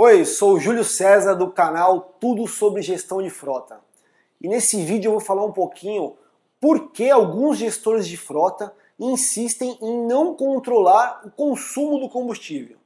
Oi, sou o Júlio César do canal Tudo sobre Gestão de Frota. E nesse vídeo eu vou falar um pouquinho por que alguns gestores de frota insistem em não controlar o consumo do combustível.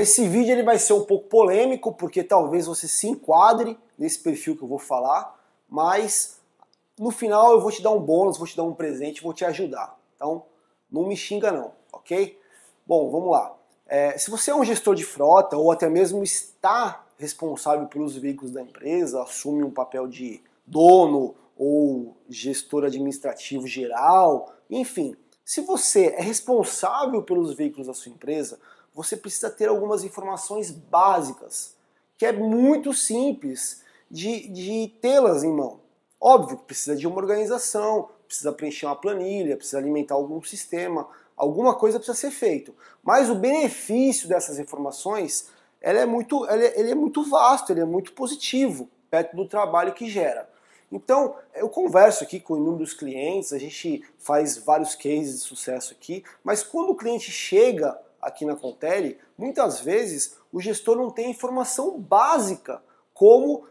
Esse vídeo ele vai ser um pouco polêmico, porque talvez você se enquadre nesse perfil que eu vou falar, mas no final eu vou te dar um bônus, vou te dar um presente, vou te ajudar. Então, não me xinga não, ok? Bom, vamos lá. É, se você é um gestor de frota ou até mesmo está responsável pelos veículos da empresa, assume um papel de dono ou gestor administrativo geral, enfim, se você é responsável pelos veículos da sua empresa, você precisa ter algumas informações básicas, que é muito simples de, de tê-las em mão. Óbvio que precisa de uma organização, precisa preencher uma planilha, precisa alimentar algum sistema, alguma coisa precisa ser feito. Mas o benefício dessas informações ela é muito, ele é, ele é muito vasto, ele é muito positivo perto do trabalho que gera. Então, eu converso aqui com inúmeros clientes, a gente faz vários cases de sucesso aqui, mas quando o cliente chega aqui na Contele, muitas vezes o gestor não tem informação básica, como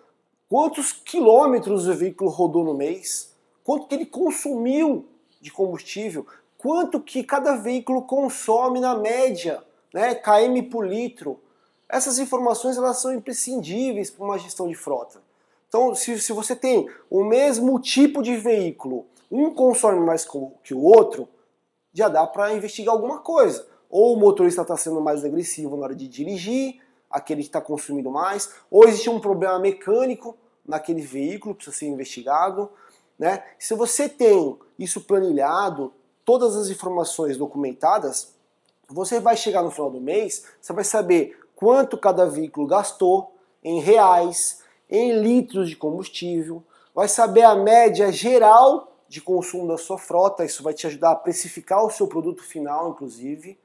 quantos quilômetros o veículo rodou no mês, quanto que ele consumiu de combustível, quanto que cada veículo consome na média, né, km por litro. Essas informações elas são imprescindíveis para uma gestão de frota. Então, se, se você tem o mesmo tipo de veículo, um consome mais que o outro, já dá para investigar alguma coisa ou o motorista está sendo mais agressivo na hora de dirigir, aquele que está consumindo mais, ou existe um problema mecânico naquele veículo, precisa ser investigado. Né? Se você tem isso planilhado, todas as informações documentadas, você vai chegar no final do mês, você vai saber quanto cada veículo gastou em reais, em litros de combustível, vai saber a média geral de consumo da sua frota, isso vai te ajudar a precificar o seu produto final, inclusive.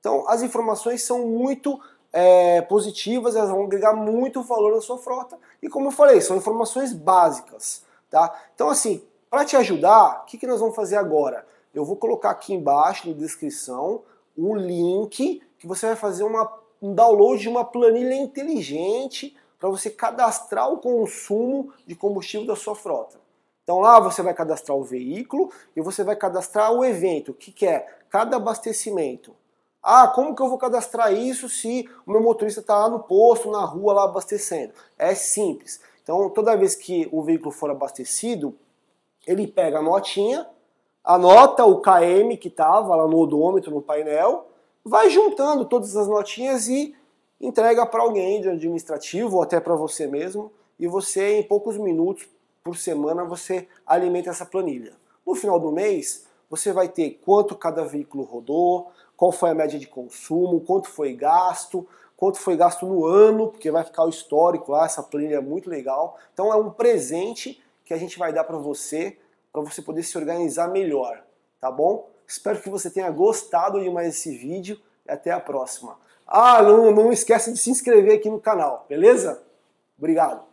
Então, as informações são muito é, positivas, elas vão agregar muito valor na sua frota. E como eu falei, são informações básicas. Tá? Então, assim, para te ajudar, o que, que nós vamos fazer agora? Eu vou colocar aqui embaixo na descrição um link que você vai fazer uma, um download de uma planilha inteligente para você cadastrar o consumo de combustível da sua frota. Então lá você vai cadastrar o veículo e você vai cadastrar o evento, que, que é cada abastecimento. Ah, como que eu vou cadastrar isso se o meu motorista está lá no posto, na rua, lá abastecendo? É simples. Então, toda vez que o veículo for abastecido, ele pega a notinha, anota o KM que estava lá no odômetro, no painel, vai juntando todas as notinhas e entrega para alguém de administrativo ou até para você mesmo. E você, em poucos minutos por semana, você alimenta essa planilha. No final do mês, você vai ter quanto cada veículo rodou, qual foi a média de consumo, quanto foi gasto, quanto foi gasto no ano, porque vai ficar o histórico lá, essa planilha é muito legal. Então é um presente que a gente vai dar para você, para você poder se organizar melhor, tá bom? Espero que você tenha gostado de mais esse vídeo e até a próxima. Ah, não, não esqueça de se inscrever aqui no canal, beleza? Obrigado!